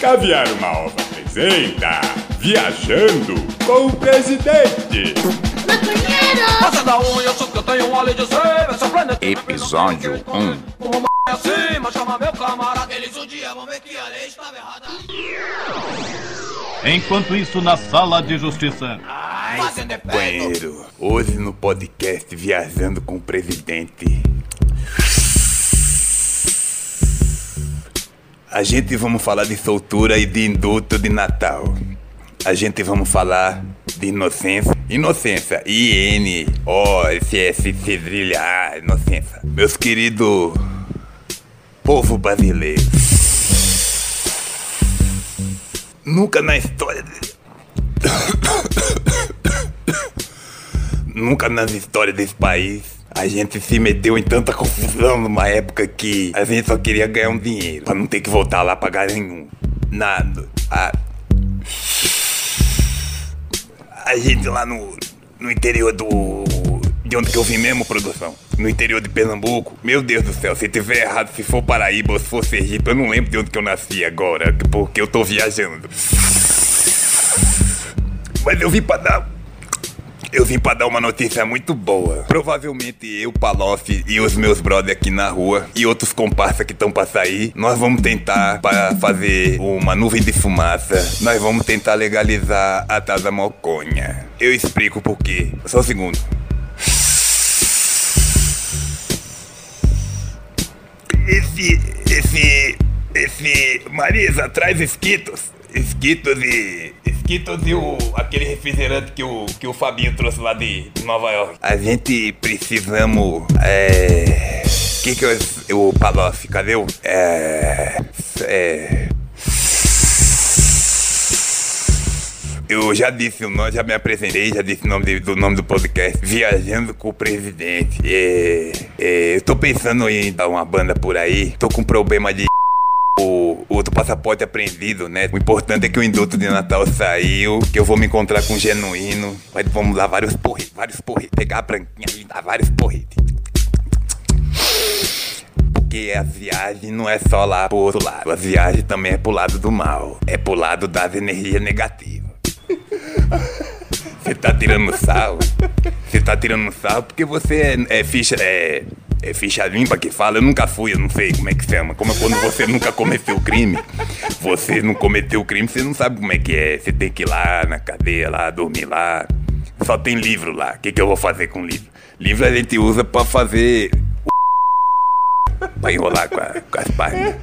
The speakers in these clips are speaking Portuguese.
Caviar uma ova apresenta Viajando com o Presidente. Passa da unha, eu sou que eu tenho óleo de ser, essa planeta. Episódio 1 Uma m acima, chama meu camarada. Eles um dia vão ver que a lei estava errada. Enquanto isso, na sala de justiça. Fazendo efeito. Banheiro. Hoje no podcast Viajando com o Presidente. A gente vamos falar de soltura e de indulto de Natal. A gente vamos falar de inocência. Inocência. I-N-O-S-S cedrilha A. Inocência. Meus queridos povo brasileiro. Nunca na história. de- Nunca nas histórias desse país a gente se meteu em tanta confusão numa época que a gente só queria ganhar um dinheiro pra não ter que voltar lá pagar nenhum. Nada. A, a gente lá no, no interior do. De onde que eu vim mesmo, produção? No interior de Pernambuco. Meu Deus do céu, se tiver errado, se for Paraíba ou se for Sergipe, eu não lembro de onde que eu nasci agora, porque eu tô viajando. Mas eu vim pra dar. Eu vim pra dar uma notícia muito boa. Provavelmente eu, Palof e os meus brothers aqui na rua e outros comparsas que estão pra sair, nós vamos tentar para fazer uma nuvem de fumaça. Nós vamos tentar legalizar a tal da maconha. Eu explico por quê. Só um segundo. Esse, esse, esse, Marisa, traz esquitos. Esquitos e, o, aquele refrigerante que o, que o Fabinho trouxe lá de Nova York. A gente precisamos, é... Que que eu, o Palof, cadê o... É... É... Eu já disse o nome, já me apresentei, já disse o nome de- do nome do podcast, Viajando com o Presidente. É, é, eu tô pensando em dar uma banda por aí, tô com problema de outro passaporte apreendido, né? O importante é que o indulto de Natal saiu, que eu vou me encontrar com o genuíno. Mas vamos dar vários porretes, vários porretes. Pegar a branquinha e dar vários porretes. Porque a viagem não é só lá pro outro lado. A viagem também é pro lado do mal. É pro lado das energias negativas. Você tá tirando sal? Você tá tirando sal porque você é, é ficha. É, é ficha limpa que fala? Eu nunca fui, eu não sei como é que chama. Como é quando você nunca cometeu crime. Você não cometeu crime, você não sabe como é que é. Você tem que ir lá na cadeia, lá, dormir lá. Só tem livro lá. O que, que eu vou fazer com livro? Livro a gente usa pra fazer. o pra enrolar com, a- com as páginas.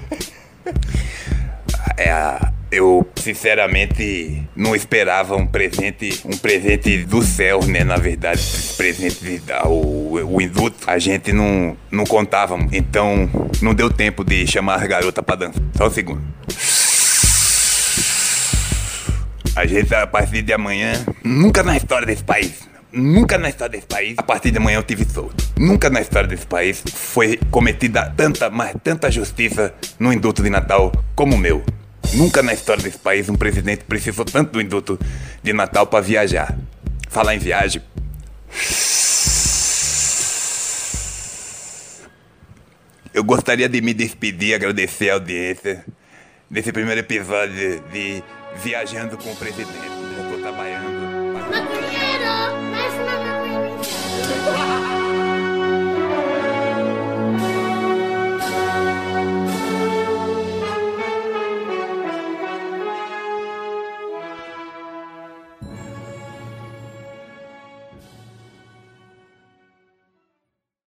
É, a- eu sinceramente não esperava um presente, um presente do céu, né? Na verdade, esse presente o, o indulto, a gente não, não contava, então não deu tempo de chamar as garotas pra dançar. Só um segundo. A gente, a partir de amanhã, nunca na história desse país, nunca na história desse país, a partir de amanhã eu tive solto. Nunca na história desse país foi cometida tanta, mas tanta justiça no indulto de Natal como o meu. Nunca na história desse país um presidente precisou tanto do indulto de Natal para viajar. Falar em viagem. Eu gostaria de me despedir, agradecer a audiência desse primeiro episódio de Viajando com o Presidente. Eu tô trabalhando.